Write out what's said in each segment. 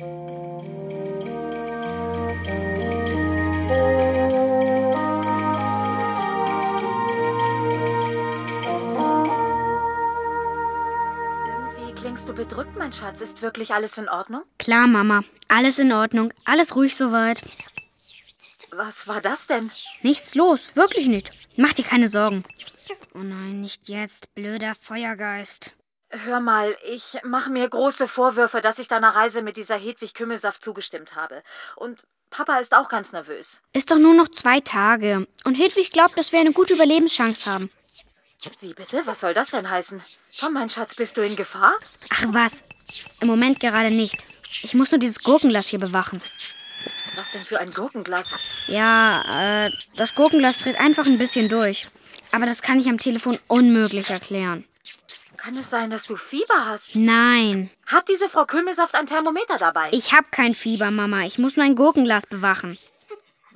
Irgendwie klingst du bedrückt, mein Schatz. Ist wirklich alles in Ordnung? Klar, Mama. Alles in Ordnung. Alles ruhig soweit. Was war das denn? Nichts los. Wirklich nicht. Mach dir keine Sorgen. Oh nein, nicht jetzt. Blöder Feuergeist. Hör mal, ich mache mir große Vorwürfe, dass ich deiner Reise mit dieser Hedwig Kümmelsaft zugestimmt habe. Und Papa ist auch ganz nervös. Ist doch nur noch zwei Tage. Und Hedwig glaubt, dass wir eine gute Überlebenschance haben. Wie bitte? Was soll das denn heißen? Komm, mein Schatz, bist du in Gefahr? Ach was. Im Moment gerade nicht. Ich muss nur dieses Gurkenglas hier bewachen. Was denn für ein Gurkenglas? Ja, äh, das Gurkenglas dreht einfach ein bisschen durch. Aber das kann ich am Telefon unmöglich erklären. Kann es sein, dass du Fieber hast? Nein. Hat diese Frau Kümmelsaft ein Thermometer dabei? Ich hab kein Fieber, Mama. Ich muss nur ein Gurkenglas bewachen.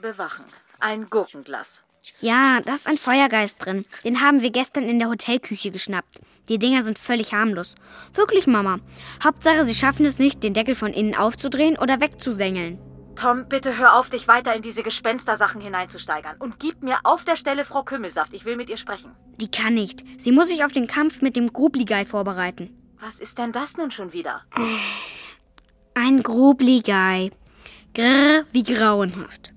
Bewachen. Ein Gurkenglas. Ja, da ist ein Feuergeist drin. Den haben wir gestern in der Hotelküche geschnappt. Die Dinger sind völlig harmlos. Wirklich, Mama. Hauptsache, sie schaffen es nicht, den Deckel von innen aufzudrehen oder wegzusengeln. Tom, bitte hör auf, dich weiter in diese Gespenstersachen hineinzusteigern. Und gib mir auf der Stelle Frau Kümmelsaft. Ich will mit ihr sprechen. Die kann nicht. Sie muss sich auf den Kampf mit dem Grubligei vorbereiten. Was ist denn das nun schon wieder? Ein Grubligei. Grr wie grauenhaft.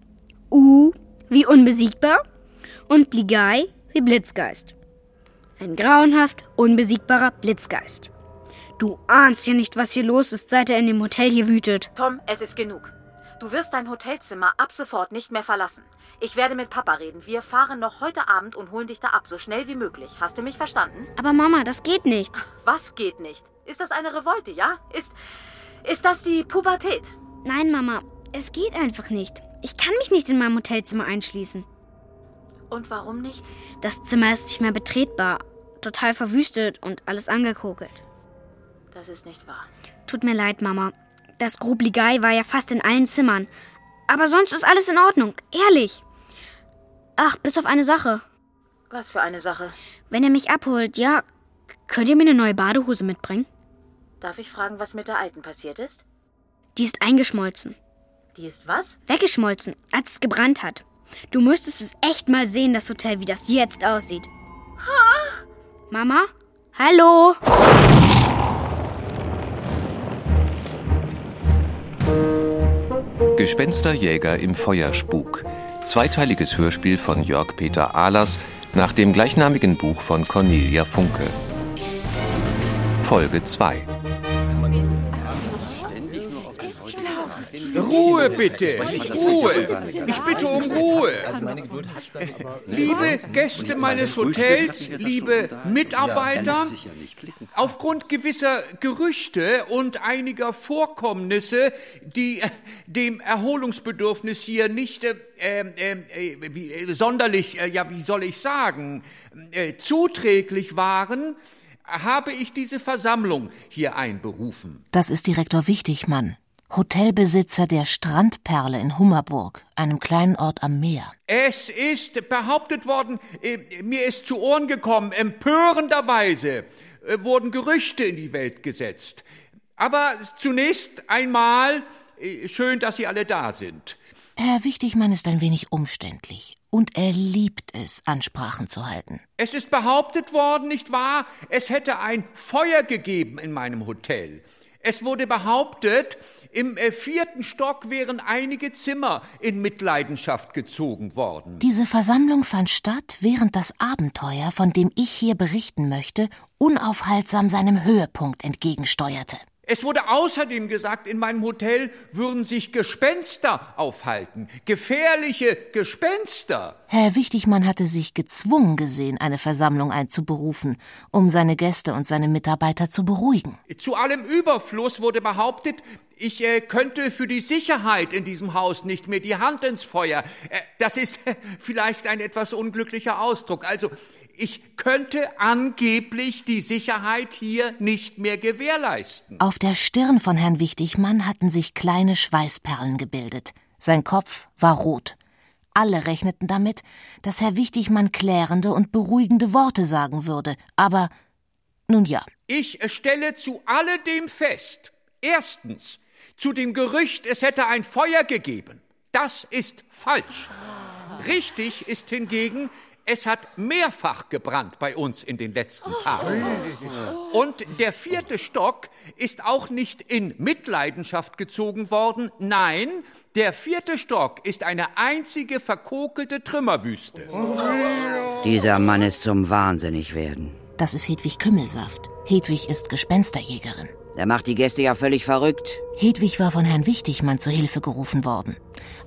U wie unbesiegbar. Und Bligei wie Blitzgeist. Ein grauenhaft unbesiegbarer Blitzgeist. Du ahnst ja nicht, was hier los ist, seit er in dem Hotel hier wütet. Tom, es ist genug. Du wirst dein Hotelzimmer ab sofort nicht mehr verlassen. Ich werde mit Papa reden. Wir fahren noch heute Abend und holen dich da ab, so schnell wie möglich. Hast du mich verstanden? Aber Mama, das geht nicht. Was geht nicht? Ist das eine Revolte, ja? Ist. Ist das die Pubertät? Nein, Mama, es geht einfach nicht. Ich kann mich nicht in meinem Hotelzimmer einschließen. Und warum nicht? Das Zimmer ist nicht mehr betretbar. Total verwüstet und alles angekokelt. Das ist nicht wahr. Tut mir leid, Mama. Das Grubligei war ja fast in allen Zimmern. Aber sonst ist alles in Ordnung. Ehrlich. Ach, bis auf eine Sache. Was für eine Sache? Wenn ihr mich abholt, ja, könnt ihr mir eine neue Badehose mitbringen? Darf ich fragen, was mit der alten passiert ist? Die ist eingeschmolzen. Die ist was? Weggeschmolzen, als es gebrannt hat. Du müsstest es echt mal sehen, das Hotel, wie das jetzt aussieht. Mama? Hallo? Gespensterjäger im Feuerspuk. Zweiteiliges Hörspiel von Jörg Peter Ahlers nach dem gleichnamigen Buch von Cornelia Funke. Folge 2. Ruhe bitte! Ruhe! Ich bitte um Ruhe! Liebe Gäste meines Hotels, liebe Mitarbeiter, aufgrund gewisser Gerüchte und einiger Vorkommnisse, die äh, dem Erholungsbedürfnis hier nicht äh, äh, äh, wie, äh, sonderlich, äh, ja, wie soll ich sagen, äh, zuträglich waren, habe ich diese Versammlung hier einberufen. Das ist Direktor Wichtigmann, Hotelbesitzer der Strandperle in Hummerburg, einem kleinen Ort am Meer. Es ist behauptet worden, äh, mir ist zu Ohren gekommen, empörenderweise äh, wurden Gerüchte in die Welt gesetzt. Aber zunächst einmal, äh, schön, dass Sie alle da sind. Herr Wichtigmann ist ein wenig umständlich und er liebt es, Ansprachen zu halten. Es ist behauptet worden, nicht wahr, es hätte ein Feuer gegeben in meinem Hotel. Es wurde behauptet, im äh, vierten Stock wären einige Zimmer in Mitleidenschaft gezogen worden. Diese Versammlung fand statt, während das Abenteuer, von dem ich hier berichten möchte, unaufhaltsam seinem Höhepunkt entgegensteuerte. Es wurde außerdem gesagt, in meinem Hotel würden sich Gespenster aufhalten. Gefährliche Gespenster. Herr Wichtigmann hatte sich gezwungen gesehen, eine Versammlung einzuberufen, um seine Gäste und seine Mitarbeiter zu beruhigen. Zu allem Überfluss wurde behauptet, ich äh, könnte für die Sicherheit in diesem Haus nicht mehr die Hand ins Feuer. Äh, das ist äh, vielleicht ein etwas unglücklicher Ausdruck. Also, ich könnte angeblich die Sicherheit hier nicht mehr gewährleisten. Auf der Stirn von Herrn Wichtigmann hatten sich kleine Schweißperlen gebildet. Sein Kopf war rot. Alle rechneten damit, dass Herr Wichtigmann klärende und beruhigende Worte sagen würde. Aber nun ja. Ich stelle zu alledem fest, erstens, zu dem Gerücht, es hätte ein Feuer gegeben. Das ist falsch. Richtig ist hingegen, es hat mehrfach gebrannt bei uns in den letzten Tagen. Und der vierte Stock ist auch nicht in Mitleidenschaft gezogen worden. Nein, der vierte Stock ist eine einzige verkokelte Trümmerwüste. Dieser Mann ist zum Wahnsinnig werden. Das ist Hedwig Kümmelsaft. Hedwig ist Gespensterjägerin. Er macht die Gäste ja völlig verrückt. Hedwig war von Herrn Wichtigmann zur Hilfe gerufen worden.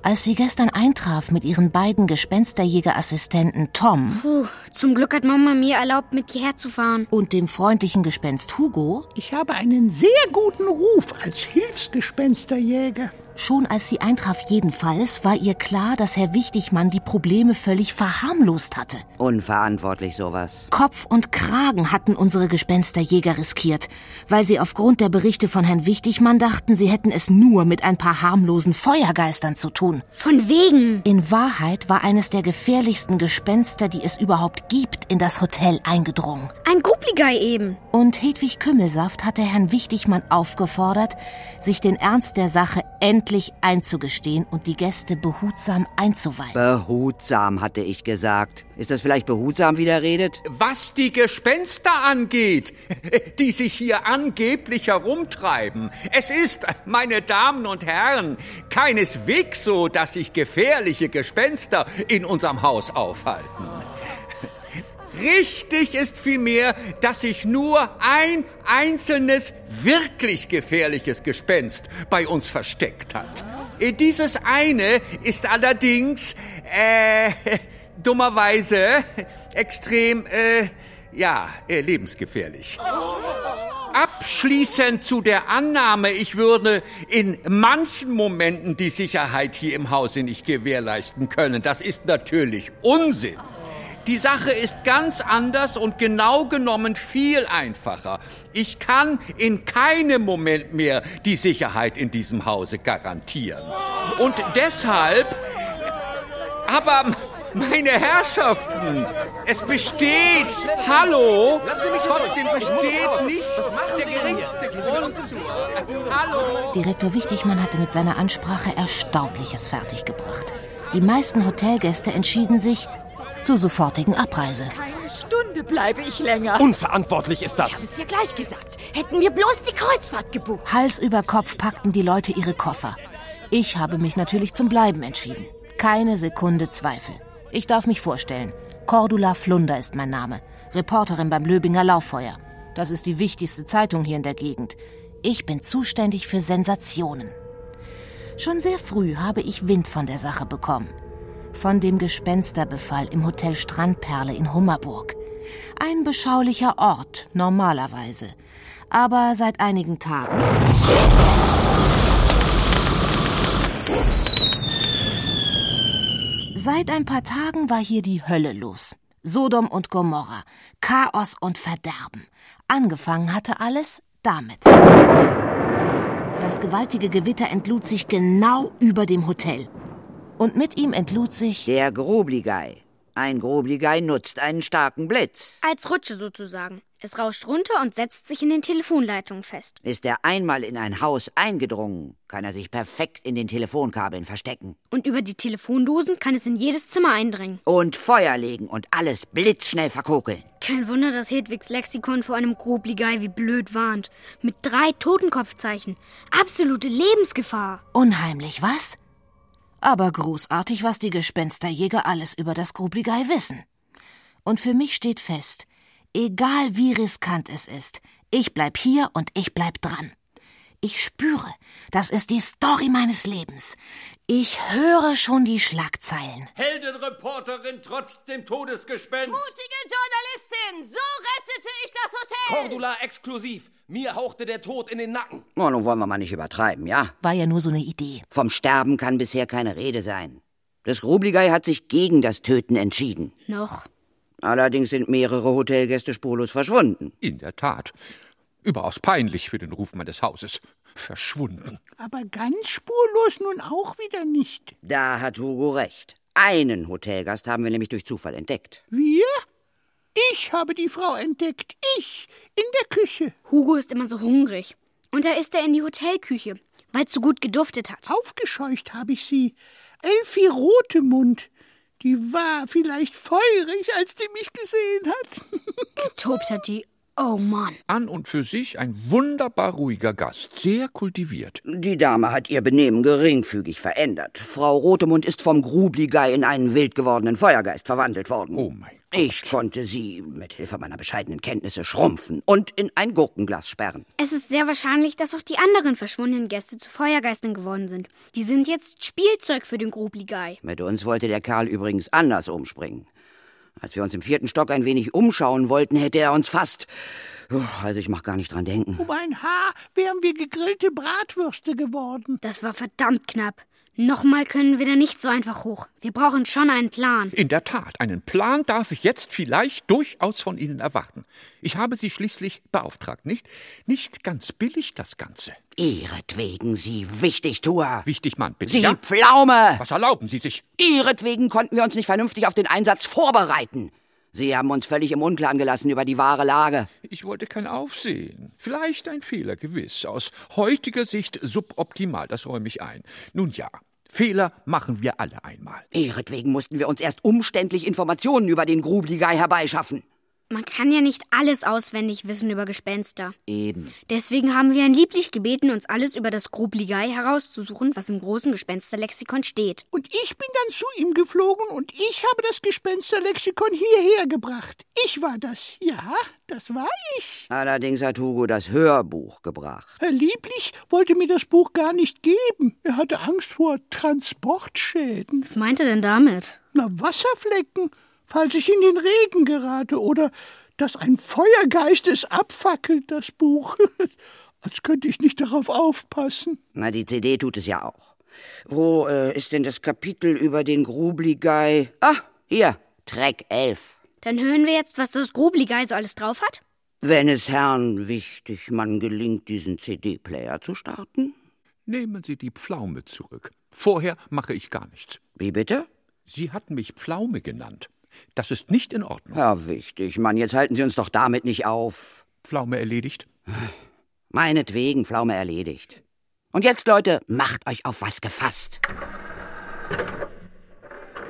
Als sie gestern eintraf mit ihren beiden Gespensterjägerassistenten Tom Puh, zum Glück hat Mama mir erlaubt, mit hierher zu fahren. und dem freundlichen Gespenst Hugo, Ich habe einen sehr guten Ruf als Hilfsgespensterjäger. Schon als sie eintraf jedenfalls, war ihr klar, dass Herr Wichtigmann die Probleme völlig verharmlost hatte. Unverantwortlich sowas. Kopf und Kragen hatten unsere Gespensterjäger riskiert, weil sie aufgrund der Berichte von Herrn Wichtigmann dachten, sie hätten es nur mit ein paar harmlosen Feuergeistern zu tun. Von wegen. In Wahrheit war eines der gefährlichsten Gespenster, die es überhaupt gibt, in das Hotel eingedrungen. Ein Gruppligei eben. Und Hedwig Kümmelsaft hatte Herrn Wichtigmann aufgefordert, sich den Ernst der Sache endlich einzugestehen und die Gäste behutsam einzuweihen. Behutsam, hatte ich gesagt. Ist das vielleicht behutsam, wie der redet? Was die Gespenster angeht, die sich hier angeblich herumtreiben. Es ist, meine Damen und Herren, keineswegs so, dass sich gefährliche Gespenster in unserem Haus aufhalten. Richtig ist vielmehr, dass sich nur ein einzelnes wirklich gefährliches Gespenst bei uns versteckt hat. Äh, Dieses eine ist allerdings, äh, dummerweise extrem, äh, ja, äh, lebensgefährlich. Abschließend zu der Annahme, ich würde in manchen Momenten die Sicherheit hier im Hause nicht gewährleisten können. Das ist natürlich Unsinn. Die Sache ist ganz anders und genau genommen viel einfacher. Ich kann in keinem Moment mehr die Sicherheit in diesem Hause garantieren. Und deshalb, aber meine Herrschaften, es besteht, hallo, trotzdem besteht nicht der geringste Grund zu. Hallo. Direktor Wichtigmann hatte mit seiner Ansprache Erstaunliches fertiggebracht. Die meisten Hotelgäste entschieden sich zur sofortigen Abreise. Eine Stunde bleibe ich länger. Unverantwortlich ist Ich habe das. es ja gleich gesagt. Hätten wir bloß die Kreuzfahrt gebucht. Hals über Kopf packten die Leute ihre Koffer. Ich habe mich natürlich zum Bleiben entschieden. Keine Sekunde Zweifel. Ich darf mich vorstellen. Cordula Flunder ist mein Name. Reporterin beim Löbinger Lauffeuer. Das ist die wichtigste Zeitung hier in der Gegend. Ich bin zuständig für Sensationen. Schon sehr früh habe ich Wind von der Sache bekommen. Von dem Gespensterbefall im Hotel Strandperle in Hummerburg. Ein beschaulicher Ort, normalerweise. Aber seit einigen Tagen. Seit ein paar Tagen war hier die Hölle los. Sodom und Gomorra, Chaos und Verderben. Angefangen hatte alles damit. Das gewaltige Gewitter entlud sich genau über dem Hotel. Und mit ihm entlud sich Der Grobligei. Ein Grobligei nutzt einen starken Blitz. Als Rutsche sozusagen. Es rauscht runter und setzt sich in den Telefonleitungen fest. Ist er einmal in ein Haus eingedrungen, kann er sich perfekt in den Telefonkabeln verstecken. Und über die Telefondosen kann es in jedes Zimmer eindringen. Und Feuer legen und alles blitzschnell verkokeln. Kein Wunder, dass Hedwigs Lexikon vor einem Grobligei wie blöd warnt. Mit drei Totenkopfzeichen. Absolute Lebensgefahr. unheimlich, was? Aber großartig, was die Gespensterjäger alles über das Grubligei wissen. Und für mich steht fest, egal wie riskant es ist, ich bleib hier und ich bleib dran. Ich spüre, das ist die Story meines Lebens. Ich höre schon die Schlagzeilen. Heldenreporterin trotz dem Todesgespenst. Mutige Journalistin, so rettete ich das Hotel. Cordula exklusiv. Mir hauchte der Tod in den Nacken. Oh, nun wollen wir mal nicht übertreiben, ja? War ja nur so eine Idee. Vom Sterben kann bisher keine Rede sein. Das Grobligei hat sich gegen das Töten entschieden. Noch. Allerdings sind mehrere Hotelgäste spurlos verschwunden. In der Tat. Überaus peinlich für den Ruf meines Hauses. Verschwunden. Aber ganz spurlos nun auch wieder nicht. Da hat Hugo recht. Einen Hotelgast haben wir nämlich durch Zufall entdeckt. Wir? Ich habe die Frau entdeckt. Ich. In der Küche. Hugo ist immer so hungrig. Und da ist er in die Hotelküche, weil es so gut geduftet hat. Aufgescheucht habe ich sie. Elfi Rotemund. Die war vielleicht feurig, als die mich gesehen hat. Getobt hat die. Oh Mann. An und für sich ein wunderbar ruhiger Gast, sehr kultiviert. Die Dame hat ihr Benehmen geringfügig verändert. Frau Rotemund ist vom Grubligei in einen wild gewordenen Feuergeist verwandelt worden. Oh mein Gott. Ich konnte sie mit Hilfe meiner bescheidenen Kenntnisse schrumpfen und in ein Gurkenglas sperren. Es ist sehr wahrscheinlich, dass auch die anderen verschwundenen Gäste zu Feuergeistern geworden sind. Die sind jetzt Spielzeug für den Grubligei. Mit uns wollte der Kerl übrigens anders umspringen. Als wir uns im vierten Stock ein wenig umschauen wollten, hätte er uns fast. Also ich mach gar nicht dran denken. Um ein Haar wären wir gegrillte Bratwürste geworden. Das war verdammt knapp. Nochmal können wir da nicht so einfach hoch. Wir brauchen schon einen Plan. In der Tat, einen Plan darf ich jetzt vielleicht durchaus von Ihnen erwarten. Ich habe Sie schließlich beauftragt, nicht? Nicht ganz billig das Ganze. Ihretwegen, Sie Wichtigtuer. Wichtig, Mann, bitte. Sie ja? Pflaume. Was erlauben Sie sich? Ihretwegen konnten wir uns nicht vernünftig auf den Einsatz vorbereiten. Sie haben uns völlig im Unklaren gelassen über die wahre Lage. Ich wollte kein Aufsehen. Vielleicht ein Fehler, gewiss. Aus heutiger Sicht suboptimal, das räume ich ein. Nun ja, Fehler machen wir alle einmal. Ihretwegen mussten wir uns erst umständlich Informationen über den Grubligei herbeischaffen. Man kann ja nicht alles auswendig wissen über Gespenster. Eben. Deswegen haben wir ihn lieblich gebeten, uns alles über das Grubligei herauszusuchen, was im großen Gespensterlexikon steht. Und ich bin dann zu ihm geflogen und ich habe das Gespensterlexikon hierher gebracht. Ich war das. Ja, das war ich. Allerdings hat Hugo das Hörbuch gebracht. Herr Lieblich wollte mir das Buch gar nicht geben. Er hatte Angst vor Transportschäden. Was meint er denn damit? Na, Wasserflecken falls ich in den Regen gerate oder dass ein Feuergeist es abfackelt, das Buch. Als könnte ich nicht darauf aufpassen. Na, die CD tut es ja auch. Wo äh, ist denn das Kapitel über den Grubligei? Ah, hier, Track 11. Dann hören wir jetzt, was das Grubligei so alles drauf hat? Wenn es Herrn Wichtigmann gelingt, diesen CD-Player zu starten? Nehmen Sie die Pflaume zurück. Vorher mache ich gar nichts. Wie bitte? Sie hatten mich Pflaume genannt. Das ist nicht in Ordnung. Herr Wichtigmann, jetzt halten Sie uns doch damit nicht auf. Pflaume erledigt? Meinetwegen, Pflaume erledigt. Und jetzt, Leute, macht euch auf was gefasst.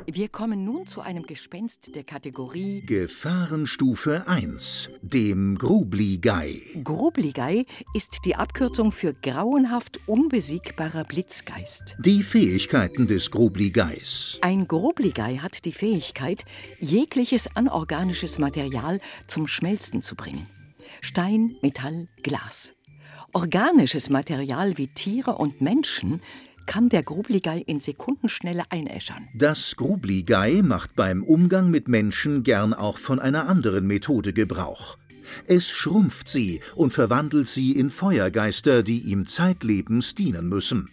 Wir kommen nun zu einem Gespenst der Kategorie Gefahrenstufe 1, dem Grubligei. Grubligei ist die Abkürzung für grauenhaft unbesiegbarer Blitzgeist. Die Fähigkeiten des Grubligeis. Ein Grubligei hat die Fähigkeit, jegliches anorganisches Material zum Schmelzen zu bringen. Stein, Metall, Glas. Organisches Material wie Tiere und Menschen kann der Grubligei in Sekundenschnelle einäschern. Das Grubligei macht beim Umgang mit Menschen gern auch von einer anderen Methode Gebrauch. Es schrumpft sie und verwandelt sie in Feuergeister, die ihm zeitlebens dienen müssen.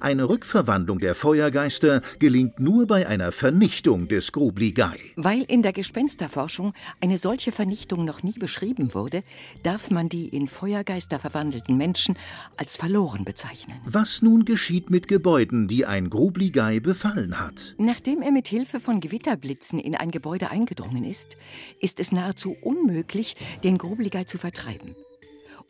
Eine Rückverwandlung der Feuergeister gelingt nur bei einer Vernichtung des Grubligei. Weil in der Gespensterforschung eine solche Vernichtung noch nie beschrieben wurde, darf man die in Feuergeister verwandelten Menschen als verloren bezeichnen. Was nun geschieht mit Gebäuden, die ein Grubligei befallen hat? Nachdem er mit Hilfe von Gewitterblitzen in ein Gebäude eingedrungen ist, ist es nahezu unmöglich, den Grubligei zu vertreiben.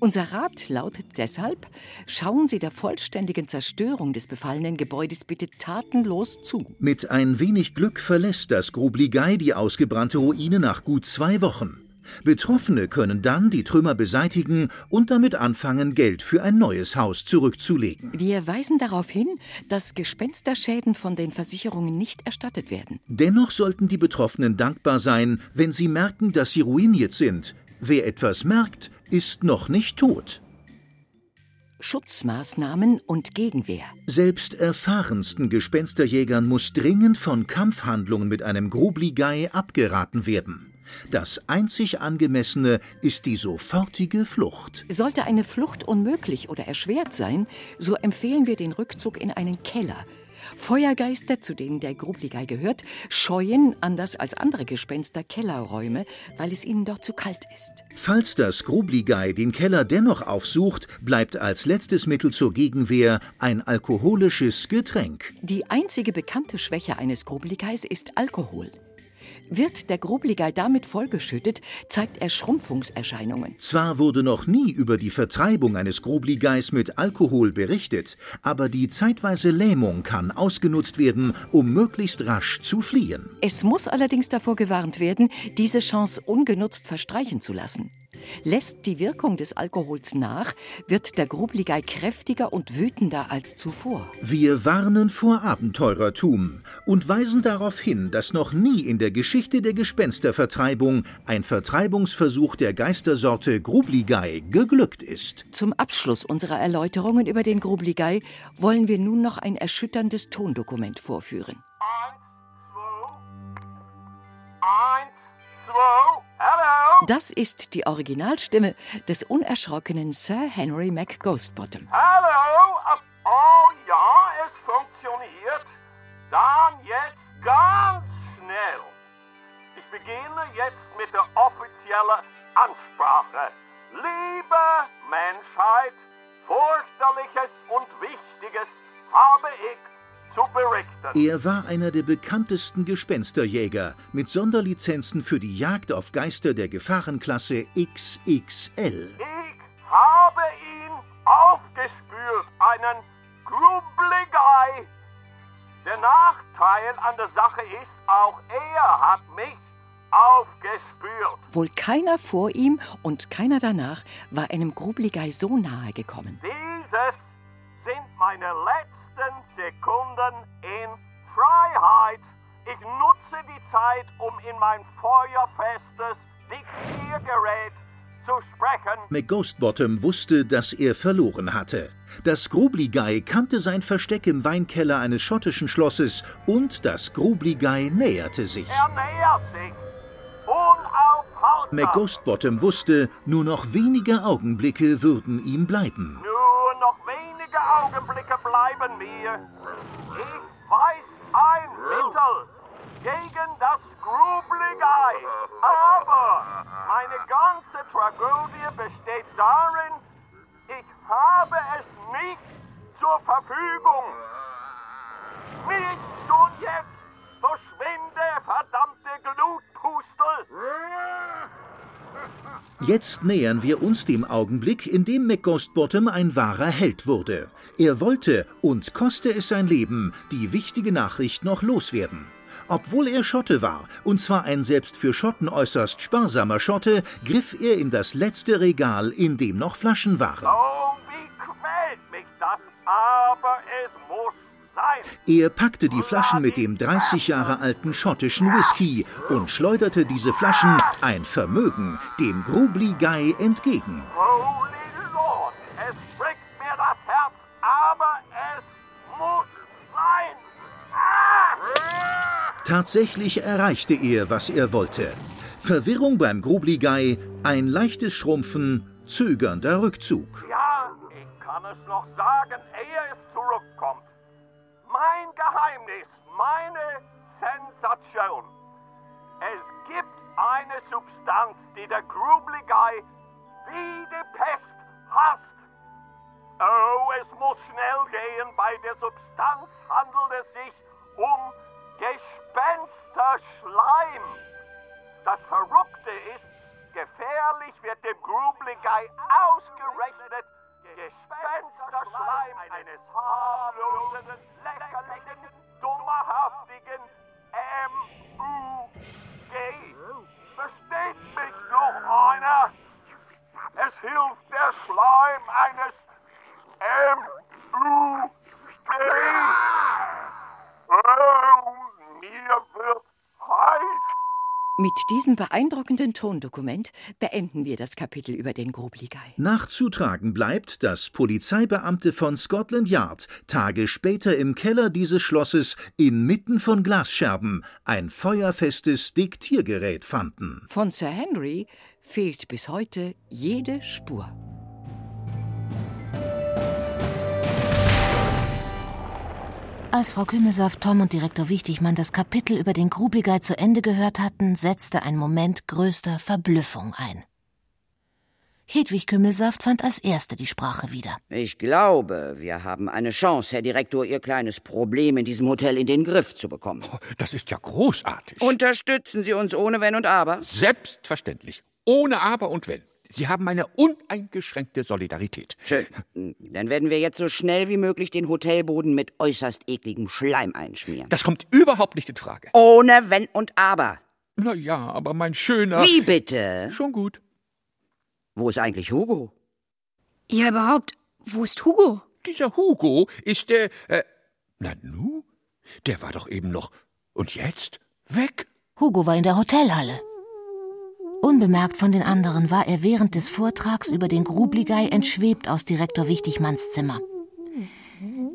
Unser Rat lautet deshalb, schauen Sie der vollständigen Zerstörung des befallenen Gebäudes bitte tatenlos zu. Mit ein wenig Glück verlässt das Grubligei die ausgebrannte Ruine nach gut zwei Wochen. Betroffene können dann die Trümmer beseitigen und damit anfangen, Geld für ein neues Haus zurückzulegen. Wir weisen darauf hin, dass Gespensterschäden von den Versicherungen nicht erstattet werden. Dennoch sollten die Betroffenen dankbar sein, wenn sie merken, dass sie ruiniert sind. Wer etwas merkt, ist noch nicht tot. Schutzmaßnahmen und Gegenwehr. Selbst erfahrensten Gespensterjägern muss dringend von Kampfhandlungen mit einem Grubligei abgeraten werden. Das einzig angemessene ist die sofortige Flucht. Sollte eine Flucht unmöglich oder erschwert sein, so empfehlen wir den Rückzug in einen Keller. Feuergeister, zu denen der Grubligei gehört, scheuen, anders als andere Gespenster, Kellerräume, weil es ihnen dort zu kalt ist. Falls das Grubligei den Keller dennoch aufsucht, bleibt als letztes Mittel zur Gegenwehr ein alkoholisches Getränk. Die einzige bekannte Schwäche eines Grubligeis ist Alkohol. Wird der Grubligei damit vollgeschüttet, zeigt er Schrumpfungserscheinungen. Zwar wurde noch nie über die Vertreibung eines Grubligeis mit Alkohol berichtet, aber die zeitweise Lähmung kann ausgenutzt werden, um möglichst rasch zu fliehen. Es muss allerdings davor gewarnt werden, diese Chance ungenutzt verstreichen zu lassen. Lässt die Wirkung des Alkohols nach, wird der Grubligei kräftiger und wütender als zuvor. Wir warnen vor Abenteurertum und weisen darauf hin, dass noch nie in der Geschichte der Gespenstervertreibung ein Vertreibungsversuch der Geistersorte Grubligei geglückt ist. Zum Abschluss unserer Erläuterungen über den Grubligei wollen wir nun noch ein erschütterndes Tondokument vorführen. Das ist die Originalstimme des unerschrockenen Sir Henry McGhostbottom. Hallo! Oh ja, es funktioniert. Dann jetzt ganz schnell. Ich beginne jetzt mit der offiziellen Ansprache. Liebe Menschheit, fürchterliches und Wichtiges habe ich. Er war einer der bekanntesten Gespensterjäger mit Sonderlizenzen für die Jagd auf Geister der Gefahrenklasse XXL. Ich habe ihn aufgespürt, einen Grubligei. Der Nachteil an der Sache ist, auch er hat mich aufgespürt. Wohl keiner vor ihm und keiner danach war einem Grubligei so nahe gekommen. Dieses sind meine letzten Sekunden in Freiheit. Ich nutze die Zeit, um in mein feuerfestes Diktiergerät zu sprechen. McGhostbottom wusste, dass er verloren hatte. Das Grubligei kannte sein Versteck im Weinkeller eines schottischen Schlosses und das Grubligei näherte sich. Er nähert sich. Unaufhaltsam. McGhostbottom wusste, nur noch wenige Augenblicke würden ihm bleiben. Nur Augenblicke bleiben mir. Ich weiß ein Mittel gegen das Grubligei. Aber meine ganze Tragödie besteht darin, ich habe es nicht zur Verfügung. Nicht und jetzt verschwinde, verdammte Glutpustel. Jetzt nähern wir uns dem Augenblick, in dem McGhostbottom ein wahrer Held wurde. Er wollte, und koste es sein Leben, die wichtige Nachricht noch loswerden. Obwohl er Schotte war, und zwar ein selbst für Schotten äußerst sparsamer Schotte, griff er in das letzte Regal, in dem noch Flaschen waren. Oh, wie quält mich das, aber es muss. Er packte die Flaschen mit dem 30 Jahre alten schottischen Whisky und schleuderte diese Flaschen, ein Vermögen, dem Grubli Guy entgegen. Holy Lord, es bricht mir das Herz, aber es muss sein. Tatsächlich erreichte er, was er wollte. Verwirrung beim Grubli Guy, ein leichtes Schrumpfen, zögernder Rückzug. Ja, ich kann es noch sagen, ehe es zurückkommt. Mein Geheimnis, meine Sensation. Es gibt eine Substanz, die der Grubligei wie die Pest hasst. Oh, es muss schnell gehen. Bei der Substanz handelt es sich um Gespensterschleim. Das Verrückte ist, gefährlich wird dem Grubligei ausgerechnet Gespensterschleim eines harmlosen, lächerlichen, dummerhaftigen M.U.G. Versteht mich noch einer? Es hilft der Schleim eines M.U.G. Oh, mir wird. Mit diesem beeindruckenden Tondokument beenden wir das Kapitel über den Grubligei. Nachzutragen bleibt, dass Polizeibeamte von Scotland Yard Tage später im Keller dieses Schlosses inmitten von Glasscherben ein feuerfestes Diktiergerät fanden. Von Sir Henry fehlt bis heute jede Spur. Als Frau Kümmelsaft, Tom und Direktor Wichtigmann das Kapitel über den Grubligei zu Ende gehört hatten, setzte ein Moment größter Verblüffung ein. Hedwig Kümmelsaft fand als erste die Sprache wieder. Ich glaube, wir haben eine Chance, Herr Direktor, Ihr kleines Problem in diesem Hotel in den Griff zu bekommen. Das ist ja großartig. Unterstützen Sie uns ohne Wenn und Aber? Selbstverständlich. Ohne Aber und Wenn. Sie haben meine uneingeschränkte Solidarität. Schön. Dann werden wir jetzt so schnell wie möglich den Hotelboden mit äußerst ekligem Schleim einschmieren. Das kommt überhaupt nicht in Frage. Ohne Wenn und Aber. Na ja, aber mein schöner. Wie bitte? Schon gut. Wo ist eigentlich Hugo? Ja, überhaupt, wo ist Hugo? Dieser Hugo ist der. Äh, na nu? Der war doch eben noch. Und jetzt? Weg? Hugo war in der Hotelhalle. Unbemerkt von den anderen war er während des Vortrags über den Grubligei entschwebt aus Direktor Wichtigmanns Zimmer.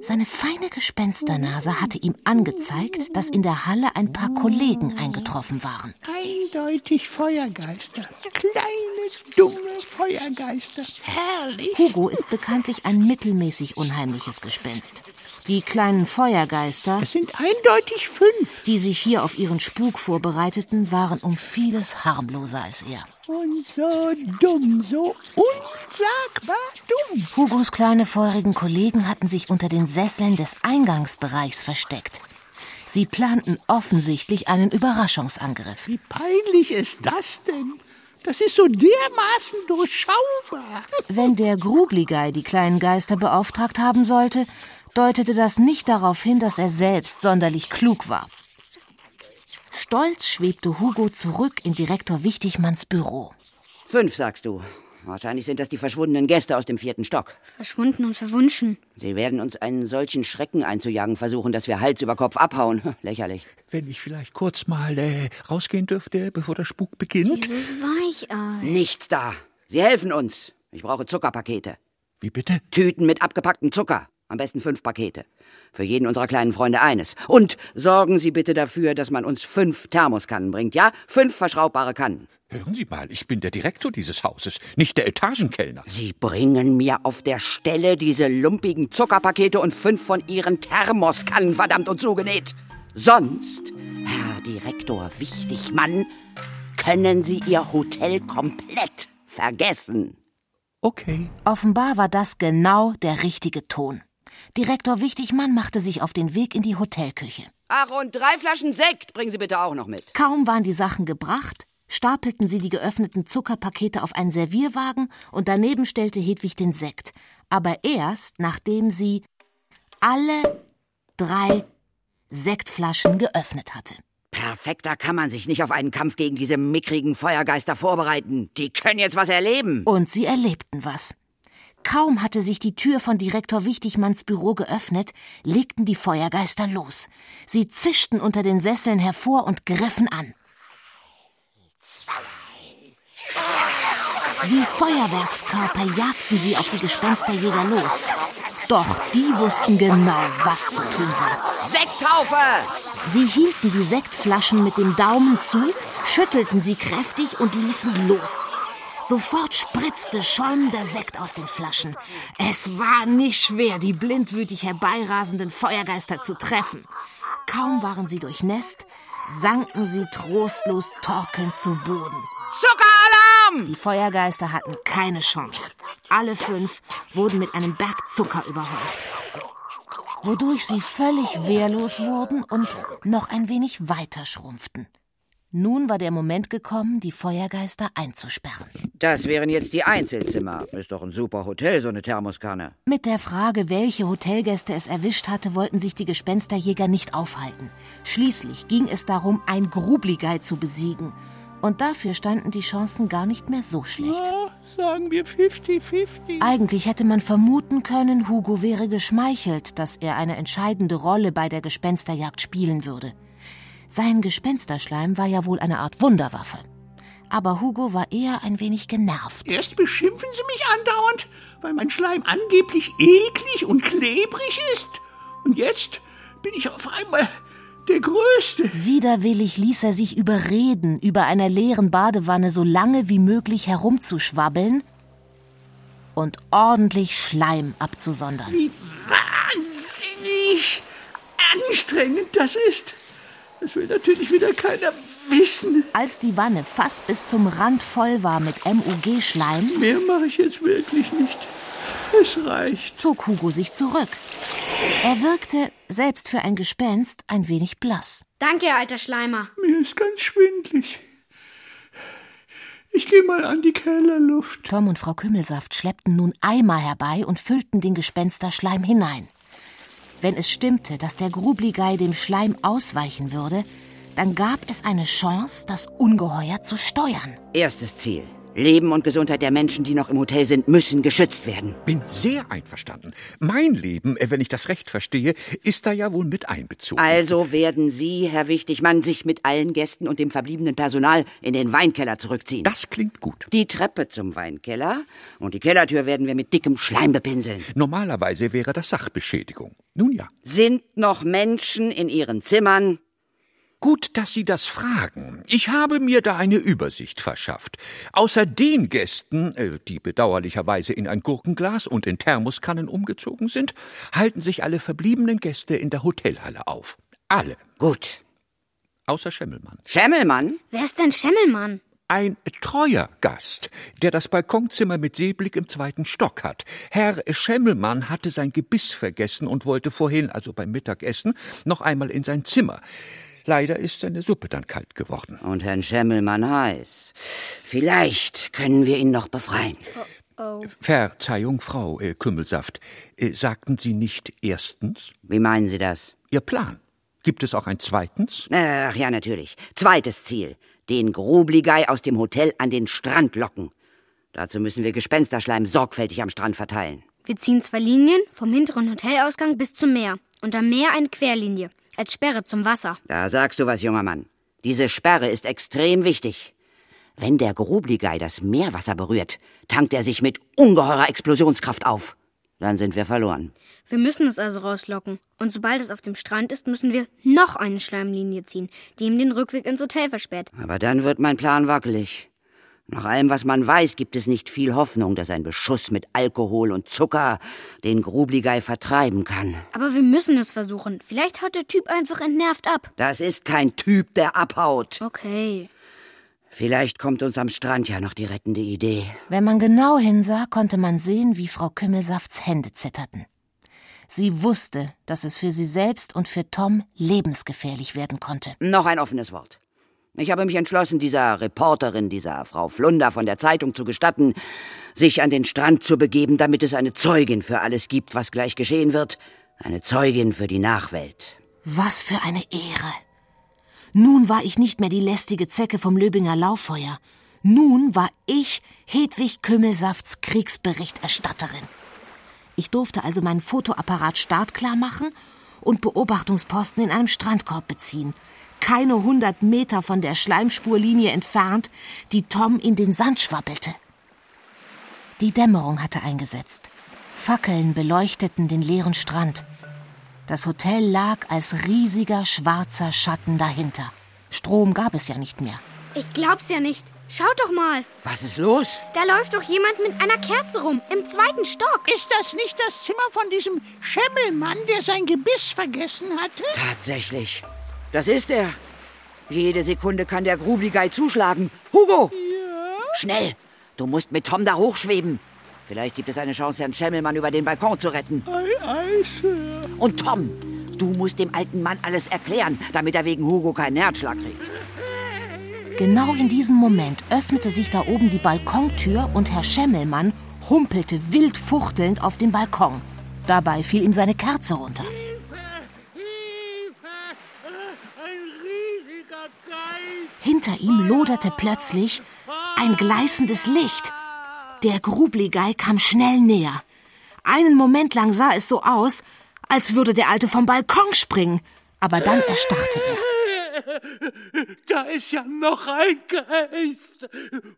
Seine feine Gespensternase hatte ihm angezeigt, dass in der Halle ein paar Kollegen eingetroffen waren. Eindeutig Feuergeister. Kleine, dumme Feuergeister. Herrlich. Hugo ist bekanntlich ein mittelmäßig unheimliches Gespenst. Die kleinen Feuergeister, Es sind eindeutig fünf. die sich hier auf ihren Spuk vorbereiteten, waren um vieles harmloser als er. Und so dumm, so unsagbar dumm. Hugos kleine feurigen Kollegen hatten sich unter den Sesseln des Eingangsbereichs versteckt. Sie planten offensichtlich einen Überraschungsangriff. Wie peinlich ist das denn? Das ist so dermaßen durchschaubar. Wenn der Grubligei die kleinen Geister beauftragt haben sollte, deutete das nicht darauf hin, dass er selbst sonderlich klug war. Stolz schwebte Hugo zurück in Direktor Wichtigmanns Büro. Fünf, sagst du. Wahrscheinlich sind das die verschwundenen Gäste aus dem vierten Stock. Verschwunden und verwunschen. Sie werden uns einen solchen Schrecken einzujagen versuchen, dass wir Hals über Kopf abhauen. Lächerlich. Wenn ich vielleicht kurz mal äh, rausgehen dürfte, bevor der Spuk beginnt. Dieses Weichei. Nichts da. Sie helfen uns. Ich brauche Zuckerpakete. Wie bitte? Tüten mit abgepacktem Zucker. Am besten fünf Pakete. Für jeden unserer kleinen Freunde eines. Und sorgen Sie bitte dafür, dass man uns fünf Thermoskannen bringt, ja? Fünf verschraubbare Kannen. Hören Sie mal, ich bin der Direktor dieses Hauses, nicht der Etagenkellner. Sie bringen mir auf der Stelle diese lumpigen Zuckerpakete und fünf von Ihren Thermoskannen, verdammt und zugenäht. Sonst, Herr Direktor Wichtigmann, können Sie Ihr Hotel komplett vergessen. Okay. Offenbar war das genau der richtige Ton. Direktor Wichtigmann machte sich auf den Weg in die Hotelküche. Ach, und drei Flaschen Sekt bringen Sie bitte auch noch mit. Kaum waren die Sachen gebracht, stapelten sie die geöffneten Zuckerpakete auf einen Servierwagen und daneben stellte Hedwig den Sekt. Aber erst, nachdem sie alle drei Sektflaschen geöffnet hatte. Perfekter kann man sich nicht auf einen Kampf gegen diese mickrigen Feuergeister vorbereiten. Die können jetzt was erleben. Und sie erlebten was. Kaum hatte sich die Tür von Direktor Wichtigmanns Büro geöffnet, legten die Feuergeister los. Sie zischten unter den Sesseln hervor und griffen an. Wie Feuerwerkskörper jagten sie auf die Gespensterjäger los. Doch die wussten genau, was zu tun war. Sekttaufe! Sie hielten die Sektflaschen mit dem Daumen zu, schüttelten sie kräftig und ließen los. Sofort spritzte schäumender Sekt aus den Flaschen. Es war nicht schwer, die blindwütig herbeirasenden Feuergeister zu treffen. Kaum waren sie durchnässt, sanken sie trostlos torkelnd zu Boden. Zuckeralarm! Die Feuergeister hatten keine Chance. Alle fünf wurden mit einem Berg Zucker überhäuft, wodurch sie völlig wehrlos wurden und noch ein wenig weiter schrumpften. Nun war der Moment gekommen, die Feuergeister einzusperren. Das wären jetzt die Einzelzimmer. Ist doch ein super Hotel, so eine Thermoskanne. Mit der Frage, welche Hotelgäste es erwischt hatte, wollten sich die Gespensterjäger nicht aufhalten. Schließlich ging es darum, ein Grubligei zu besiegen. Und dafür standen die Chancen gar nicht mehr so schlecht. Ja, sagen wir 50-50. Eigentlich hätte man vermuten können, Hugo wäre geschmeichelt, dass er eine entscheidende Rolle bei der Gespensterjagd spielen würde. Sein Gespensterschleim war ja wohl eine Art Wunderwaffe. Aber Hugo war eher ein wenig genervt. Erst beschimpfen Sie mich andauernd, weil mein Schleim angeblich eklig und klebrig ist. Und jetzt bin ich auf einmal der Größte. Widerwillig ließ er sich überreden, über einer leeren Badewanne so lange wie möglich herumzuschwabbeln und ordentlich Schleim abzusondern. Wie wahnsinnig anstrengend das ist. Das will natürlich wieder keiner wissen. Als die Wanne fast bis zum Rand voll war mit MUG-Schleim, Mehr mache ich jetzt wirklich nicht. Es reicht. zog Hugo sich zurück. Er wirkte, selbst für ein Gespenst, ein wenig blass. Danke, alter Schleimer. Mir ist ganz schwindlig. Ich gehe mal an die Kellerluft. Tom und Frau Kümmelsaft schleppten nun Eimer herbei und füllten den Gespensterschleim hinein. Wenn es stimmte, dass der Grubligei dem Schleim ausweichen würde, dann gab es eine Chance, das Ungeheuer zu steuern. Erstes Ziel. Leben und Gesundheit der Menschen, die noch im Hotel sind, müssen geschützt werden. Bin sehr einverstanden. Mein Leben, äh, wenn ich das recht verstehe, ist da ja wohl mit einbezogen. Also werden Sie, Herr Wichtigmann, sich mit allen Gästen und dem verbliebenen Personal in den Weinkeller zurückziehen. Das klingt gut. Die Treppe zum Weinkeller und die Kellertür werden wir mit dickem Schleim bepinseln. Normalerweise wäre das Sachbeschädigung. Nun ja. Sind noch Menschen in Ihren Zimmern? Gut, dass Sie das fragen. Ich habe mir da eine Übersicht verschafft. Außer den Gästen, äh, die bedauerlicherweise in ein Gurkenglas und in Thermoskannen umgezogen sind, halten sich alle verbliebenen Gäste in der Hotelhalle auf. Alle. Gut. Außer Schemmelmann. Schemmelmann? Wer ist denn Schemmelmann? Ein treuer Gast, der das Balkonzimmer mit Seeblick im zweiten Stock hat. Herr Schemmelmann hatte sein Gebiss vergessen und wollte vorhin, also beim Mittagessen, noch einmal in sein Zimmer. Leider ist seine Suppe dann kalt geworden. Und Herrn Schemmelmann heiß. Vielleicht können wir ihn noch befreien. Oh. Verzeihung, Frau äh, Kümmelsaft. Äh, sagten Sie nicht erstens? Wie meinen Sie das? Ihr Plan. Gibt es auch ein zweitens? Ach ja, natürlich. Zweites Ziel. Den Grubligei aus dem Hotel an den Strand locken. Dazu müssen wir Gespensterschleim sorgfältig am Strand verteilen. Wir ziehen zwei Linien vom hinteren Hotelausgang bis zum Meer. Und am Meer eine Querlinie. Als Sperre zum Wasser. Da sagst du was, junger Mann. Diese Sperre ist extrem wichtig. Wenn der Grubligei das Meerwasser berührt, tankt er sich mit ungeheurer Explosionskraft auf. Dann sind wir verloren. Wir müssen es also rauslocken. Und sobald es auf dem Strand ist, müssen wir noch eine Schleimlinie ziehen, die ihm den Rückweg ins Hotel versperrt. Aber dann wird mein Plan wackelig. Nach allem, was man weiß, gibt es nicht viel Hoffnung, dass ein Beschuss mit Alkohol und Zucker den Grubligei vertreiben kann. Aber wir müssen es versuchen. Vielleicht haut der Typ einfach entnervt ab. Das ist kein Typ, der abhaut. Okay. Vielleicht kommt uns am Strand ja noch die rettende Idee. Wenn man genau hinsah, konnte man sehen, wie Frau Kümmelsafts Hände zitterten. Sie wusste, dass es für sie selbst und für Tom lebensgefährlich werden konnte. Noch ein offenes Wort. Ich habe mich entschlossen, dieser Reporterin, dieser Frau Flunder von der Zeitung zu gestatten, sich an den Strand zu begeben, damit es eine Zeugin für alles gibt, was gleich geschehen wird. Eine Zeugin für die Nachwelt. Was für eine Ehre. Nun war ich nicht mehr die lästige Zecke vom Löbinger Lauffeuer. Nun war ich Hedwig Kümmelsafts Kriegsberichterstatterin. Ich durfte also meinen Fotoapparat startklar machen und Beobachtungsposten in einem Strandkorb beziehen. Keine hundert Meter von der Schleimspurlinie entfernt, die Tom in den Sand schwappelte. Die Dämmerung hatte eingesetzt. Fackeln beleuchteten den leeren Strand. Das Hotel lag als riesiger schwarzer Schatten dahinter. Strom gab es ja nicht mehr. Ich glaub's ja nicht. Schaut doch mal. Was ist los? Da läuft doch jemand mit einer Kerze rum, im zweiten Stock. Ist das nicht das Zimmer von diesem Schemmelmann, der sein Gebiss vergessen hatte? Tatsächlich. Das ist er. Jede Sekunde kann der Grubligei zuschlagen. Hugo! Ja? Schnell! Du musst mit Tom da hochschweben. Vielleicht gibt es eine Chance, Herrn Schemmelmann über den Balkon zu retten. Ei, ei, Sir. Und Tom, du musst dem alten Mann alles erklären, damit er wegen Hugo keinen Herzschlag kriegt. Genau in diesem Moment öffnete sich da oben die Balkontür und Herr Schemmelmann humpelte wild fuchtelnd auf den Balkon. Dabei fiel ihm seine Kerze runter. Hinter ihm loderte plötzlich ein gleißendes Licht. Der Grubligei kam schnell näher. Einen Moment lang sah es so aus, als würde der Alte vom Balkon springen, aber dann erstarrte er. Da ist ja noch ein Geist.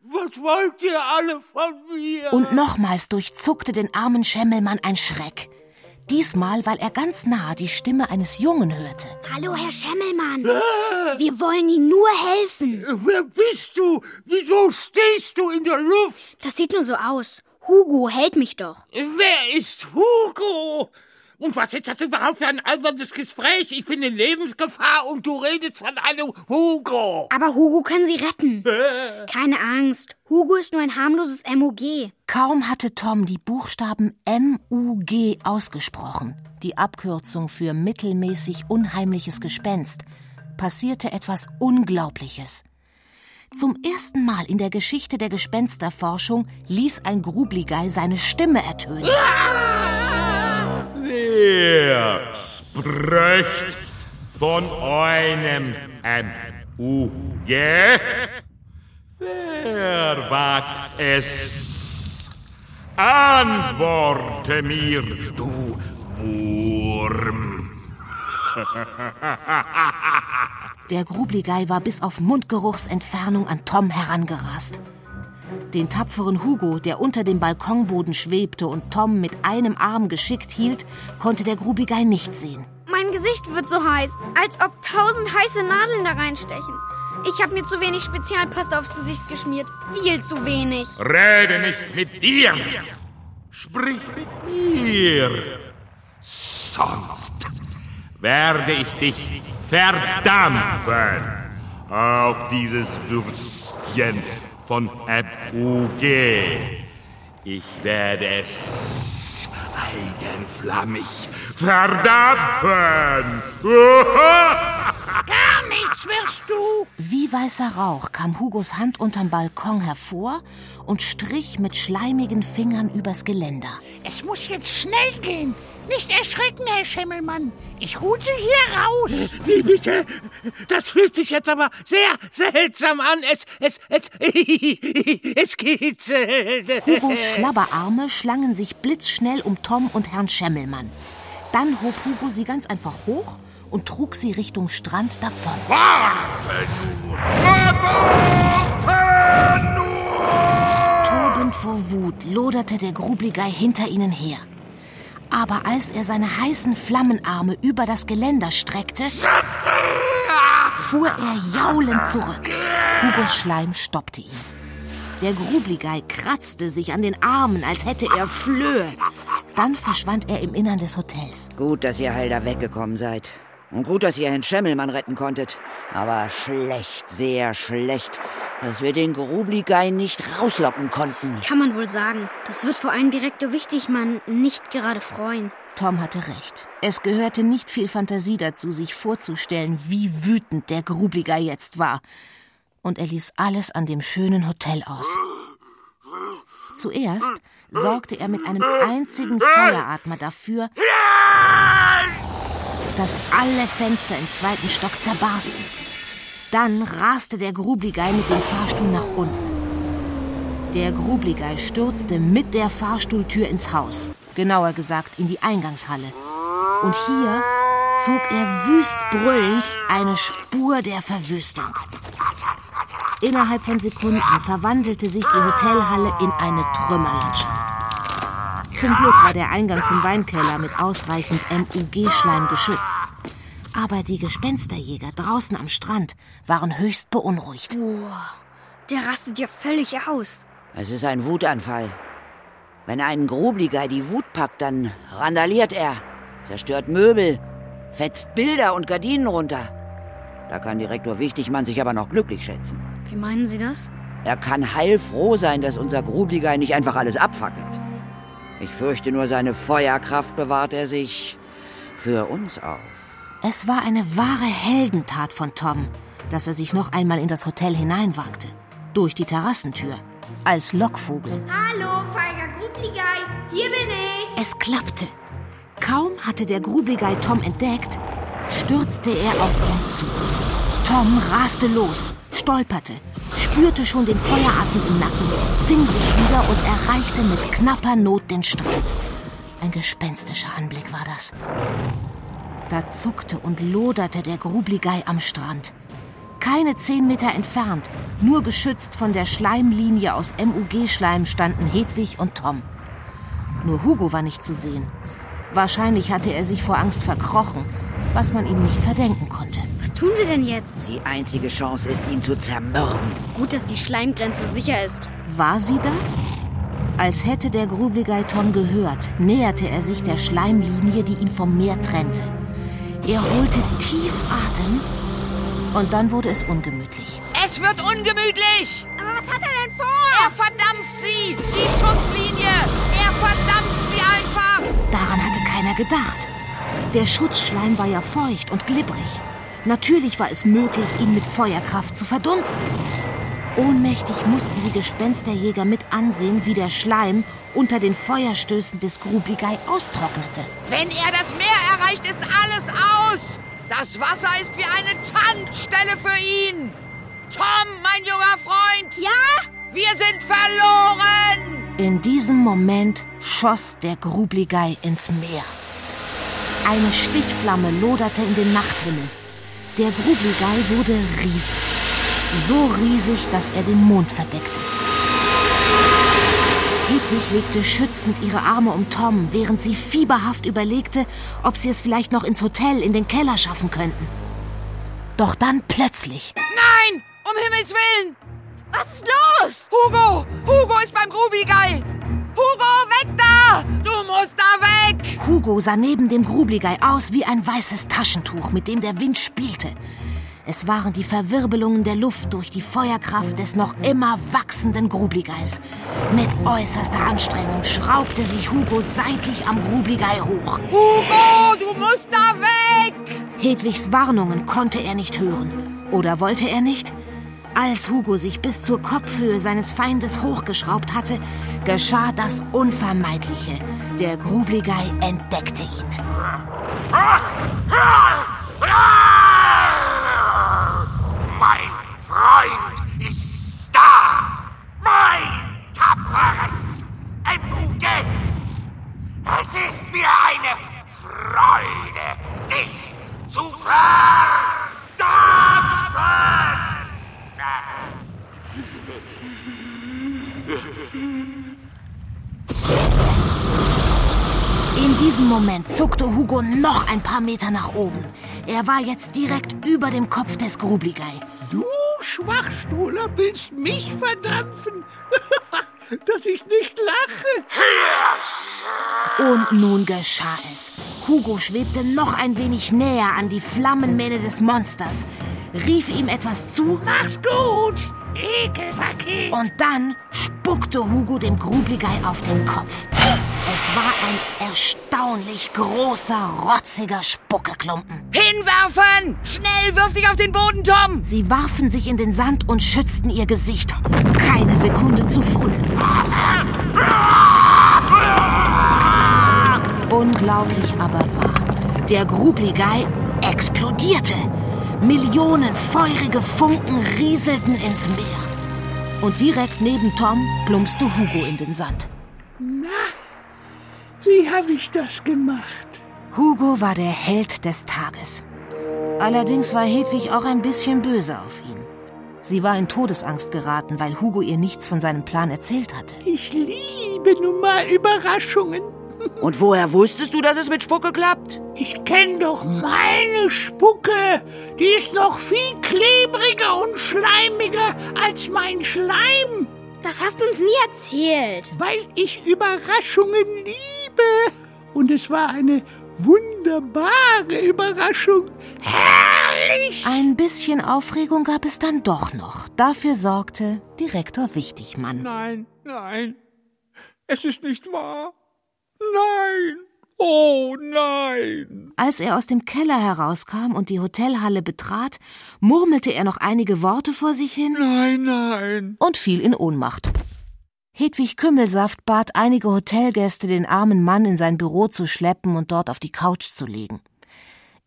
Was wollt ihr alle von mir? Und nochmals durchzuckte den armen Schemmelmann ein Schreck. Diesmal, weil er ganz nah die Stimme eines Jungen hörte. Hallo, Herr Schemmelmann. Wir wollen Ihnen nur helfen. Wer bist du? Wieso stehst du in der Luft? Das sieht nur so aus. Hugo hält mich doch. Wer ist Hugo? Und was ist das überhaupt für ein albernes Gespräch? Ich bin in Lebensgefahr und du redest von einem Hugo. Aber Hugo kann sie retten. Keine Angst. Hugo ist nur ein harmloses MOG. Kaum hatte Tom die Buchstaben M-U-G ausgesprochen, die Abkürzung für mittelmäßig unheimliches Gespenst, passierte etwas Unglaubliches. Zum ersten Mal in der Geschichte der Gespensterforschung ließ ein Grubligei seine Stimme ertönen. Wer spricht von einem M-U-G? Wer wagt es? Antworte mir, du Wurm. Der Grubligei war bis auf Mundgeruchsentfernung an Tom herangerast. Den tapferen Hugo, der unter dem Balkonboden schwebte und Tom mit einem Arm geschickt hielt, konnte der Grubligei nicht sehen. Mein Gesicht wird so heiß, als ob tausend heiße Nadeln da reinstechen. Ich habe mir zu wenig Spezialpasta aufs Gesicht geschmiert. Viel zu wenig. Rede nicht mit dir. Sprich mit mir. Sonst werde ich dich verdampfen auf dieses Würstchen von MUG. Ich werde es eigenflammig verdampfen. Gar nichts wirst du. Wie weißer Rauch kam Hugos Hand unterm Balkon hervor und strich mit schleimigen Fingern übers Geländer. Es muss jetzt schnell gehen. Nicht erschrecken, Herr Schimmelmann. Ich hol Sie hier raus. Wie bitte? Das fühlt sich jetzt aber sehr seltsam an. Es, es, es, es kitzelt. Hugos Schlabberarme schlangen sich blitzschnell um Tom und Herrn Schemmelmann. Dann hob Hugo sie ganz einfach hoch und trug sie Richtung Strand davon. Tobend vor Wut loderte der Grubligei hinter ihnen her. Aber als er seine heißen Flammenarme über das Geländer streckte, fuhr er jaulend zurück. Hugos Schleim stoppte ihn. Der Grubligei kratzte sich an den Armen, als hätte er Flöhe. Dann verschwand er im Innern des Hotels. Gut, dass ihr heil da weggekommen seid. Und gut, dass ihr Herrn Schemmelmann retten konntet. Aber schlecht, sehr schlecht, dass wir den Grubligei nicht rauslocken konnten. Kann man wohl sagen. Das wird vor allem Direktor Wichtigmann nicht gerade freuen. Tom hatte recht. Es gehörte nicht viel Fantasie dazu, sich vorzustellen, wie wütend der Grubligei jetzt war. Und er ließ alles an dem schönen Hotel aus. Zuerst sorgte er mit einem einzigen Feueratmer dafür, dass alle Fenster im zweiten Stock zerbarsten. Dann raste der Grubligei mit dem Fahrstuhl nach unten. Der Grubligei stürzte mit der Fahrstuhltür ins Haus, genauer gesagt in die Eingangshalle. Und hier zog er wüst brüllend eine Spur der Verwüstung. Innerhalb von Sekunden verwandelte sich die Hotelhalle in eine Trümmerlandschaft. Zum Glück war der Eingang zum Weinkeller mit ausreichend MUG-Schleim geschützt. Aber die Gespensterjäger draußen am Strand waren höchst beunruhigt. Boah, der rastet ja völlig aus. Es ist ein Wutanfall. Wenn einen Grubligei die Wut packt, dann randaliert er, zerstört Möbel, fetzt Bilder und Gardinen runter. Da kann Direktor Wichtigmann sich aber noch glücklich schätzen. Wie meinen Sie das? Er kann heilfroh sein, dass unser Grubligei nicht einfach alles abfackelt. Ich fürchte nur, seine Feuerkraft bewahrt er sich für uns auf. Es war eine wahre Heldentat von Tom, dass er sich noch einmal in das Hotel hineinwagte. Durch die Terrassentür. Als Lockvogel. Hallo, feiger Grubligei. Hier bin ich. Es klappte. Kaum hatte der Grubligei Tom entdeckt, stürzte er auf ihn zu. Tom raste los, stolperte, spürte schon den Feueratem im Nacken, fing sich wieder und erreichte mit knapper Not den Strand. Ein gespenstischer Anblick war das. Da zuckte und loderte der Grubligei am Strand. Keine zehn Meter entfernt, nur geschützt von der Schleimlinie aus MUG-Schleim standen Hedwig und Tom. Nur Hugo war nicht zu sehen. Wahrscheinlich hatte er sich vor Angst verkrochen, was man ihm nicht verdenken konnte. Was tun wir denn jetzt? Die einzige Chance ist, ihn zu zermürben. Gut, dass die Schleimgrenze sicher ist. War sie das? Als hätte der Grubligei Tom gehört, näherte er sich der Schleimlinie, die ihn vom Meer trennte. Er holte tief Atem und dann wurde es ungemütlich. Es wird ungemütlich! Aber was hat er denn vor? Er verdampft sie! Die Schutzlinie! Er verdampft sie einfach! Daran hatte keiner gedacht. Der Schutzschleim war ja feucht und glibberig. Natürlich war es möglich, ihn mit Feuerkraft zu verdunsten. Ohnmächtig mussten die Gespensterjäger mit ansehen, wie der Schleim unter den Feuerstößen des Grubligei austrocknete. Wenn er das Meer erreicht, ist alles aus! Das Wasser ist wie eine Tankstelle für ihn! Tom, mein junger Freund! Ja? Wir sind verloren! In diesem Moment schoss der Grubligei ins Meer. Eine Stichflamme loderte in den Nachthimmel. Der Grubligei wurde riesig. So riesig, dass er den Mond verdeckte. Hedwig legte schützend ihre Arme um Tom, während sie fieberhaft überlegte, ob sie es vielleicht noch ins Hotel in den Keller schaffen könnten. Doch dann plötzlich. Nein! Um Himmels Willen! Was ist los? Hugo! Hugo ist beim Grubigei! Hugo, weg Du musst da weg! Hugo sah neben dem Grubligei aus wie ein weißes Taschentuch, mit dem der Wind spielte. Es waren die Verwirbelungen der Luft durch die Feuerkraft des noch immer wachsenden Grubligeis. Mit äußerster Anstrengung schraubte sich Hugo seitlich am Grubligei hoch. Hugo, du musst da weg! Hedwigs Warnungen konnte er nicht hören. Oder wollte er nicht? Als Hugo sich bis zur Kopfhöhe seines Feindes hochgeschraubt hatte, geschah das Unvermeidliche. Der Grubligei entdeckte ihn. Mein Freund ist da! Mein tapferes Mut! Es ist mir eine Freude, dich zu verdampfen! In diesem Moment zuckte Hugo noch ein paar Meter nach oben. Er war jetzt direkt über dem Kopf des Grubligei. Du Schwachstohler willst mich verdampfen, dass ich nicht lache. Und nun geschah es. Hugo schwebte noch ein wenig näher an die Flammenmähne des Monsters, rief ihm etwas zu. Mach's gut, Ekelpaket. Und dann spuckte Hugo dem Grubligei auf den Kopf. Es war ein erstaunlich großer, rotziger Spuckeklumpen. Hinwerfen! Schnell, wirf dich auf den Boden, Tom! Sie warfen sich in den Sand und schützten ihr Gesicht. Keine Sekunde zu früh. Unglaublich aber wahr. Der Grubligei explodierte. Millionen feurige Funken rieselten ins Meer. Und direkt neben Tom plumpste Hugo in den Sand. Na, wie habe ich das gemacht? Hugo war der Held des Tages. Allerdings war Hedwig auch ein bisschen böse auf ihn. Sie war in Todesangst geraten, weil Hugo ihr nichts von seinem Plan erzählt hatte. Ich liebe nun mal Überraschungen. Und woher wusstest du, dass es mit Spucke klappt? Ich kenne doch meine Spucke. Die ist noch viel klebriger und schleimiger als mein Schleim. Das hast du uns nie erzählt. Weil ich Überraschungen liebe. Und es war eine wunderbare Überraschung. Herrlich! Ein bisschen Aufregung gab es dann doch noch. Dafür sorgte Direktor Wichtigmann. Nein, nein. Es ist nicht wahr. Nein. Oh nein. Als er aus dem Keller herauskam und die Hotelhalle betrat, murmelte er noch einige Worte vor sich hin. Nein, nein. Und fiel in Ohnmacht. Hedwig Kümmelsaft bat einige Hotelgäste, den armen Mann in sein Büro zu schleppen und dort auf die Couch zu legen.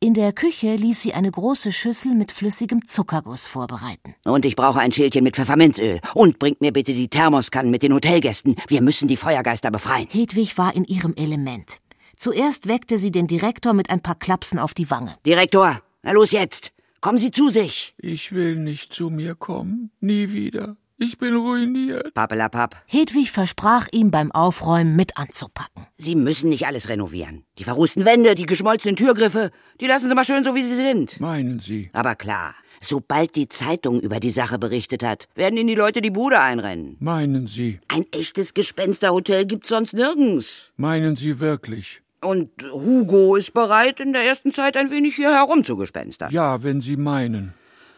In der Küche ließ sie eine große Schüssel mit flüssigem Zuckerguss vorbereiten. Und ich brauche ein Schälchen mit Pfefferminzöl. Und bringt mir bitte die Thermoskannen mit den Hotelgästen. Wir müssen die Feuergeister befreien. Hedwig war in ihrem Element. Zuerst weckte sie den Direktor mit ein paar Klapsen auf die Wange. Direktor, na los jetzt. Kommen Sie zu sich. Ich will nicht zu mir kommen. Nie wieder. Ich bin ruiniert. Pappelapapp. Hedwig versprach ihm beim Aufräumen mit anzupacken. Sie müssen nicht alles renovieren. Die verrußten Wände, die geschmolzenen Türgriffe, die lassen Sie mal schön so, wie sie sind. Meinen Sie? Aber klar. Sobald die Zeitung über die Sache berichtet hat, werden Ihnen die Leute die Bude einrennen. Meinen Sie? Ein echtes Gespensterhotel gibt's sonst nirgends. Meinen Sie wirklich? Und Hugo ist bereit, in der ersten Zeit ein wenig hier herumzugespenstern. Ja, wenn Sie meinen.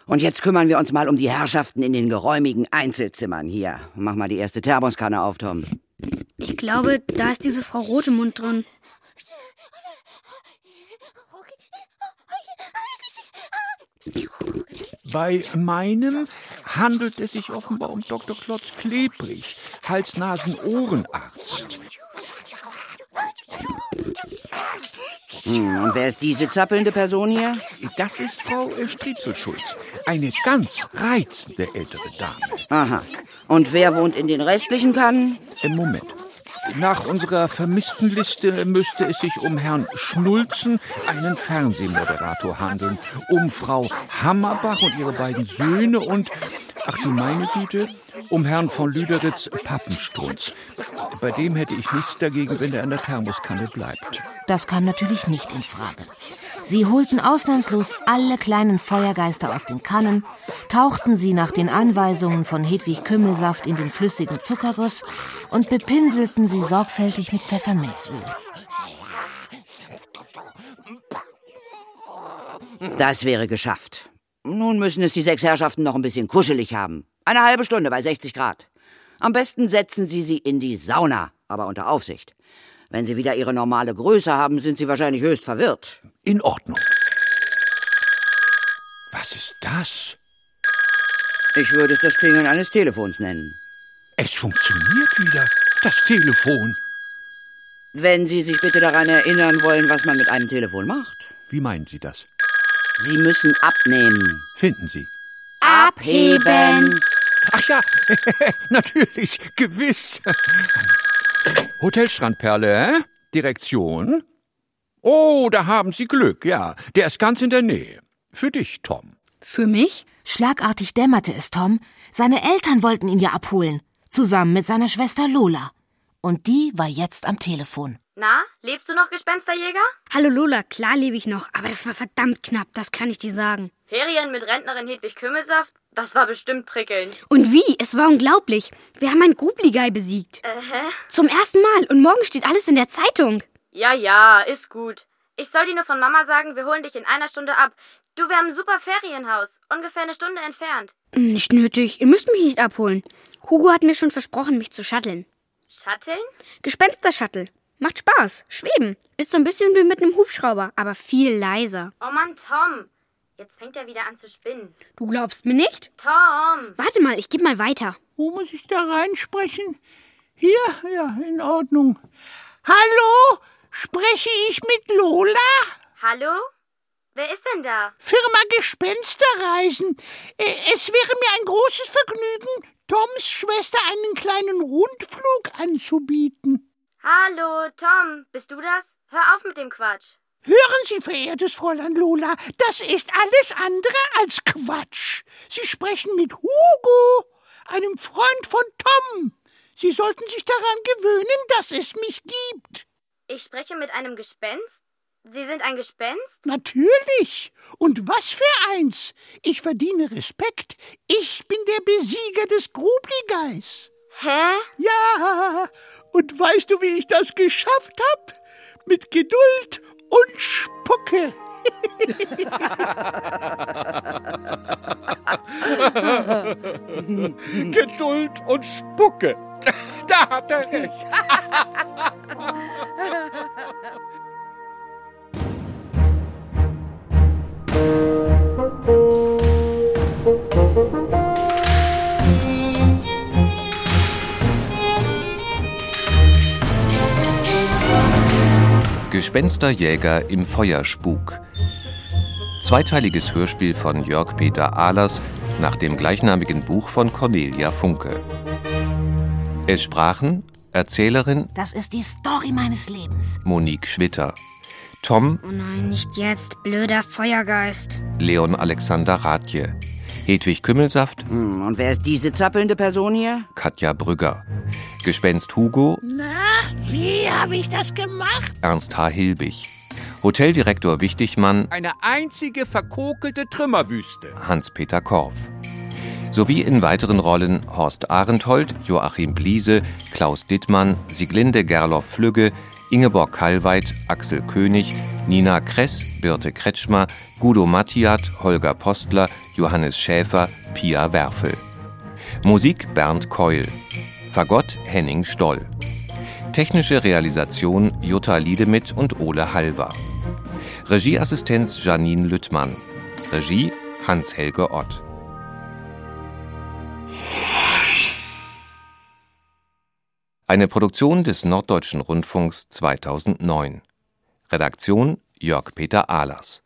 Und jetzt kümmern wir uns mal um die Herrschaften in den geräumigen Einzelzimmern hier. Mach mal die erste Thermoskanne auf, Tom. Ich glaube, da ist diese Frau Rotemund drin. Bei meinem handelt es sich offenbar um Dr. Klotz Klebrig, Hals-Nasen-Ohrenarzt. Hm, und wer ist diese zappelnde Person hier? Das ist Frau äh, Striezelschulz, eine ganz reizende ältere Dame. Aha. Und wer wohnt in den restlichen Kannen? Im Moment. Nach unserer Vermisstenliste müsste es sich um Herrn Schnulzen, einen Fernsehmoderator, handeln, um Frau Hammerbach und ihre beiden Söhne und, ach du meine Güte, um Herrn von Lüderitz Pappenstrunz. Bei dem hätte ich nichts dagegen, wenn er an der Thermoskanne bleibt. Das kam natürlich nicht in Frage. Sie holten ausnahmslos alle kleinen Feuergeister aus den Kannen, tauchten sie nach den Anweisungen von Hedwig Kümmelsaft in den flüssigen Zuckerguss und bepinselten sie sorgfältig mit Pfefferminzöl. Das wäre geschafft. Nun müssen es die sechs Herrschaften noch ein bisschen kuschelig haben. Eine halbe Stunde bei 60 Grad. Am besten setzen Sie sie in die Sauna, aber unter Aufsicht. Wenn Sie wieder Ihre normale Größe haben, sind Sie wahrscheinlich höchst verwirrt. In Ordnung. Was ist das? Ich würde es das Klingeln eines Telefons nennen. Es funktioniert wieder, das Telefon. Wenn Sie sich bitte daran erinnern wollen, was man mit einem Telefon macht. Wie meinen Sie das? Sie müssen abnehmen. Finden Sie. Abheben. Ach ja, natürlich, gewiss. Hotel Strandperle, hä? Direktion? Oh, da haben Sie Glück, ja. Der ist ganz in der Nähe. Für dich, Tom. Für mich? Schlagartig dämmerte es Tom. Seine Eltern wollten ihn ja abholen. Zusammen mit seiner Schwester Lola. Und die war jetzt am Telefon. Na, lebst du noch, Gespensterjäger? Hallo Lola, klar lebe ich noch, aber das war verdammt knapp, das kann ich dir sagen. Ferien mit Rentnerin Hedwig Kümmelsaft? Das war bestimmt prickelnd. Und wie? Es war unglaublich. Wir haben einen Grubligei besiegt. Äh, hä? Zum ersten Mal. Und morgen steht alles in der Zeitung. Ja, ja, ist gut. Ich soll dir nur von Mama sagen, wir holen dich in einer Stunde ab. Du, wir haben ein super Ferienhaus. Ungefähr eine Stunde entfernt. Nicht nötig. Ihr müsst mich nicht abholen. Hugo hat mir schon versprochen, mich zu shutteln. Shutteln? Gespenster-Shuttle. Macht Spaß. Schweben. Ist so ein bisschen wie mit einem Hubschrauber, aber viel leiser. Oh Mann, Tom. Jetzt fängt er wieder an zu spinnen. Du glaubst mir nicht? Tom! Warte mal, ich geb mal weiter. Wo muss ich da reinsprechen? Hier? Ja, in Ordnung. Hallo? Spreche ich mit Lola? Hallo? Wer ist denn da? Firma Gespensterreisen. Äh, Es wäre mir ein großes Vergnügen, Toms Schwester einen kleinen Rundflug anzubieten. Hallo, Tom. Bist du das? Hör auf mit dem Quatsch. Hören Sie, verehrtes Fräulein Lola, das ist alles andere als Quatsch. Sie sprechen mit Hugo, einem Freund von Tom. Sie sollten sich daran gewöhnen, dass es mich gibt. Ich spreche mit einem Gespenst? Sie sind ein Gespenst? Natürlich. Und was für eins. Ich verdiene Respekt. Ich bin der Besieger des Grubligeis. Hä? Ja. Und weißt du, wie ich das geschafft hab? Mit Geduld und Spucke. Geduld und Spucke. Da hat er recht. Gespensterjäger im Feuerspuk. Zweiteiliges Hörspiel von Jörg Peter Ahlers nach dem gleichnamigen Buch von Cornelia Funke. Es sprachen Erzählerin Das ist die Story meines Lebens. Monique Schwitter, Tom Oh nein, nicht jetzt, blöder Feuergeist. Leon Alexander Rathje, Hedwig Kümmelsaft, Hm, und wer ist diese zappelnde Person hier? Katja Brügger, Gespenst Hugo, Na, wie habe ich das gemacht? Ernst H. Hilbig, Hoteldirektor Wichtigmann Eine einzige verkokelte Trümmerwüste. Hans-Peter Korff. Sowie in weiteren Rollen Horst Arenthold, Joachim Bliese, Klaus Dittmann, Sieglinde Gerloff-Flügge, Ingeborg Kallweit, Axel König, Nina Kress, Birte Kretschmer, Guido Mattiat, Holger Postler, Johannes Schäfer, Pia Werfel. Musik Bernd Keul. Fagott Henning Stoll. Technische Realisation Jutta Liedemit und Ole Halver. Regieassistenz Janine Lüttmann. Regie Hans-Helge Ott. Eine Produktion des Norddeutschen Rundfunks 2009. Redaktion Jörg Peter Ahlers.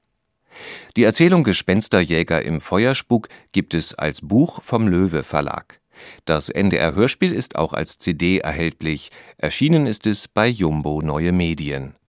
Die Erzählung Gespensterjäger im Feuerspuk gibt es als Buch vom Löwe Verlag. Das NDR Hörspiel ist auch als CD erhältlich. Erschienen ist es bei Jumbo Neue Medien